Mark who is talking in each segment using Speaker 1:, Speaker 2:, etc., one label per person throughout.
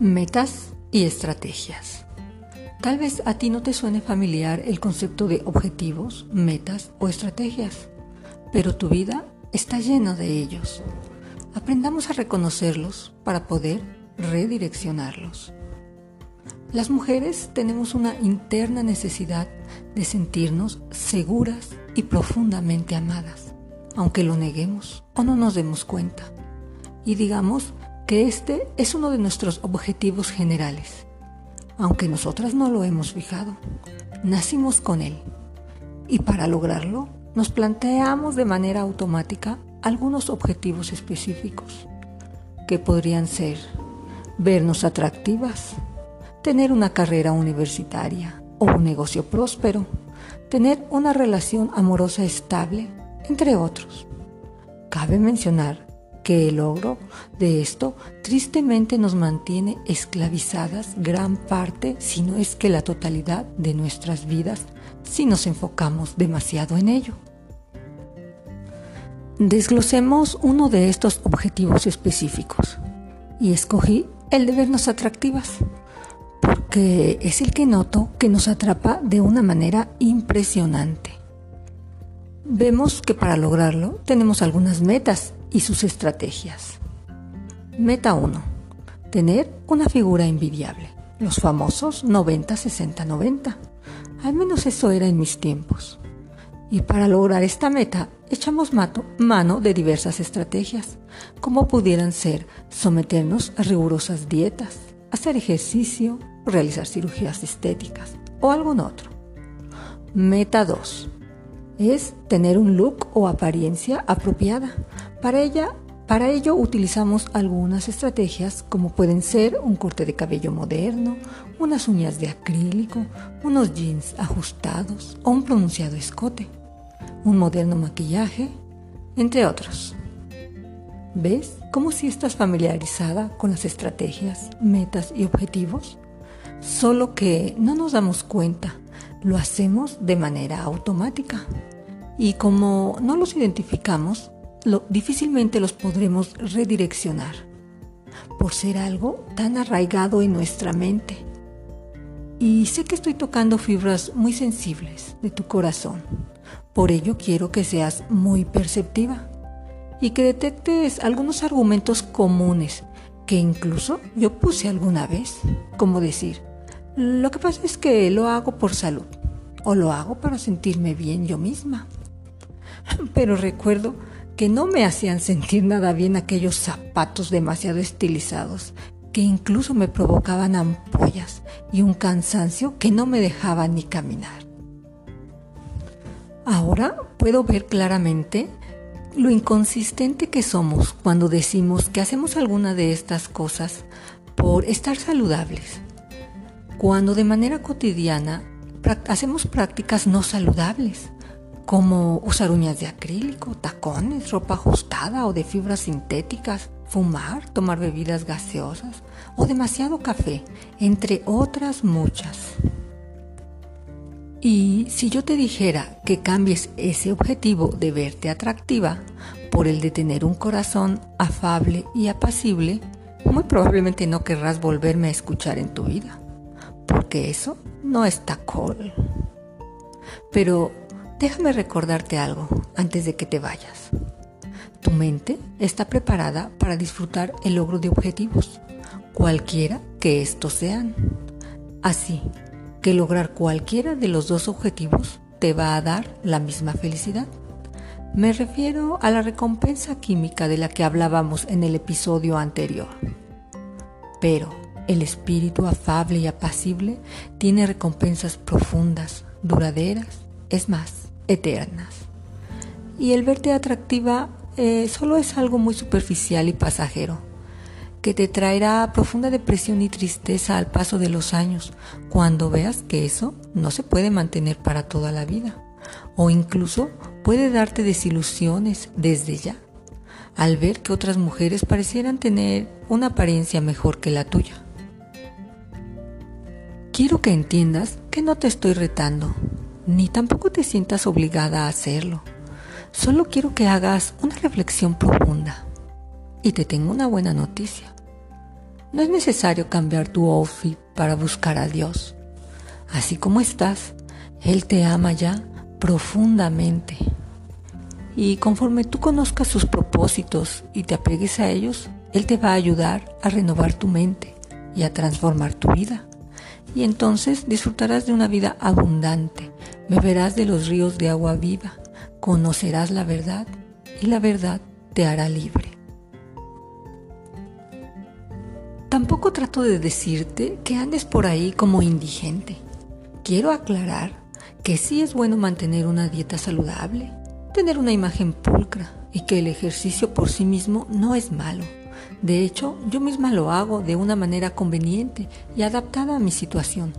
Speaker 1: Metas y estrategias. Tal vez a ti no te suene familiar el concepto de objetivos, metas o estrategias, pero tu vida está llena de ellos. Aprendamos a reconocerlos para poder redireccionarlos. Las mujeres tenemos una interna necesidad de sentirnos seguras y profundamente amadas, aunque lo neguemos o no nos demos cuenta. Y digamos que este es uno de nuestros objetivos generales, aunque nosotras no lo hemos fijado. Nacimos con él y para lograrlo nos planteamos de manera automática algunos objetivos específicos, que podrían ser vernos atractivas, tener una carrera universitaria o un negocio próspero, tener una relación amorosa estable, entre otros. Cabe mencionar que el logro de esto tristemente nos mantiene esclavizadas gran parte, si no es que la totalidad de nuestras vidas, si nos enfocamos demasiado en ello. Desglosemos uno de estos objetivos específicos y escogí el de vernos atractivas, porque es el que noto que nos atrapa de una manera impresionante. Vemos que para lograrlo tenemos algunas metas y sus estrategias. Meta 1. Tener una figura envidiable. Los famosos 90-60-90. Al menos eso era en mis tiempos. Y para lograr esta meta, echamos mano de diversas estrategias, como pudieran ser someternos a rigurosas dietas, hacer ejercicio, realizar cirugías estéticas o algún otro. Meta 2 es tener un look o apariencia apropiada. Para ella, para ello utilizamos algunas estrategias como pueden ser un corte de cabello moderno, unas uñas de acrílico, unos jeans ajustados o un pronunciado escote, un moderno maquillaje, entre otros. ¿Ves cómo si estás familiarizada con las estrategias, metas y objetivos? Solo que no nos damos cuenta, lo hacemos de manera automática y como no los identificamos, difícilmente los podremos redireccionar por ser algo tan arraigado en nuestra mente. Y sé que estoy tocando fibras muy sensibles de tu corazón. Por ello quiero que seas muy perceptiva y que detectes algunos argumentos comunes que incluso yo puse alguna vez, como decir, lo que pasa es que lo hago por salud o lo hago para sentirme bien yo misma pero recuerdo que no me hacían sentir nada bien aquellos zapatos demasiado estilizados, que incluso me provocaban ampollas y un cansancio que no me dejaba ni caminar. Ahora puedo ver claramente lo inconsistente que somos cuando decimos que hacemos alguna de estas cosas por estar saludables, cuando de manera cotidiana hacemos prácticas no saludables como usar uñas de acrílico, tacones, ropa ajustada o de fibras sintéticas, fumar, tomar bebidas gaseosas o demasiado café, entre otras muchas. Y si yo te dijera que cambies ese objetivo de verte atractiva por el de tener un corazón afable y apacible, muy probablemente no querrás volverme a escuchar en tu vida, porque eso no está cool. Pero Déjame recordarte algo antes de que te vayas. Tu mente está preparada para disfrutar el logro de objetivos, cualquiera que estos sean. Así que lograr cualquiera de los dos objetivos te va a dar la misma felicidad. Me refiero a la recompensa química de la que hablábamos en el episodio anterior. Pero el espíritu afable y apacible tiene recompensas profundas, duraderas, es más, eternas. Y el verte atractiva eh, solo es algo muy superficial y pasajero, que te traerá profunda depresión y tristeza al paso de los años, cuando veas que eso no se puede mantener para toda la vida, o incluso puede darte desilusiones desde ya, al ver que otras mujeres parecieran tener una apariencia mejor que la tuya. Quiero que entiendas que no te estoy retando, ni tampoco te sientas obligada a hacerlo. Solo quiero que hagas una reflexión profunda. Y te tengo una buena noticia. No es necesario cambiar tu outfit para buscar a Dios. Así como estás, Él te ama ya profundamente. Y conforme tú conozcas sus propósitos y te apegues a ellos, Él te va a ayudar a renovar tu mente y a transformar tu vida. Y entonces disfrutarás de una vida abundante, beberás de los ríos de agua viva, conocerás la verdad y la verdad te hará libre. Tampoco trato de decirte que andes por ahí como indigente. Quiero aclarar que sí es bueno mantener una dieta saludable, tener una imagen pulcra y que el ejercicio por sí mismo no es malo. De hecho, yo misma lo hago de una manera conveniente y adaptada a mi situación.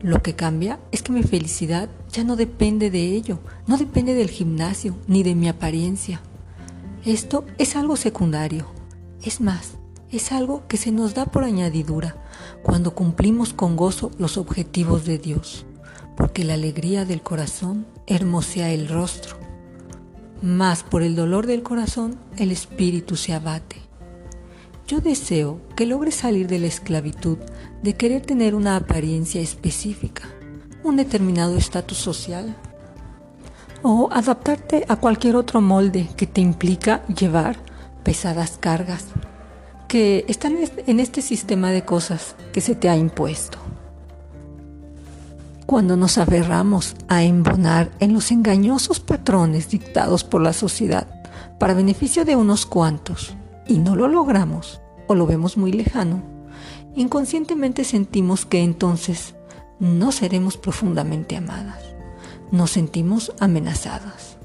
Speaker 1: Lo que cambia es que mi felicidad ya no depende de ello, no depende del gimnasio ni de mi apariencia. Esto es algo secundario. Es más, es algo que se nos da por añadidura cuando cumplimos con gozo los objetivos de Dios, porque la alegría del corazón hermosea el rostro. Más por el dolor del corazón el espíritu se abate. Yo deseo que logres salir de la esclavitud de querer tener una apariencia específica, un determinado estatus social o adaptarte a cualquier otro molde que te implica llevar pesadas cargas que están en este sistema de cosas que se te ha impuesto. Cuando nos aferramos a embonar en los engañosos patrones dictados por la sociedad para beneficio de unos cuantos, y no lo logramos o lo vemos muy lejano, inconscientemente sentimos que entonces no seremos profundamente amadas. Nos sentimos amenazadas,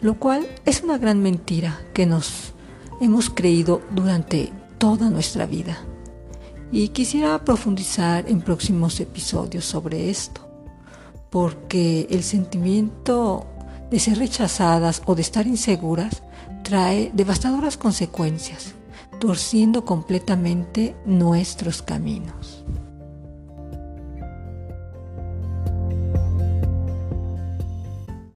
Speaker 1: lo cual es una gran mentira que nos hemos creído durante toda nuestra vida. Y quisiera profundizar en próximos episodios sobre esto, porque el sentimiento de ser rechazadas o de estar inseguras trae devastadoras consecuencias, torciendo completamente nuestros caminos.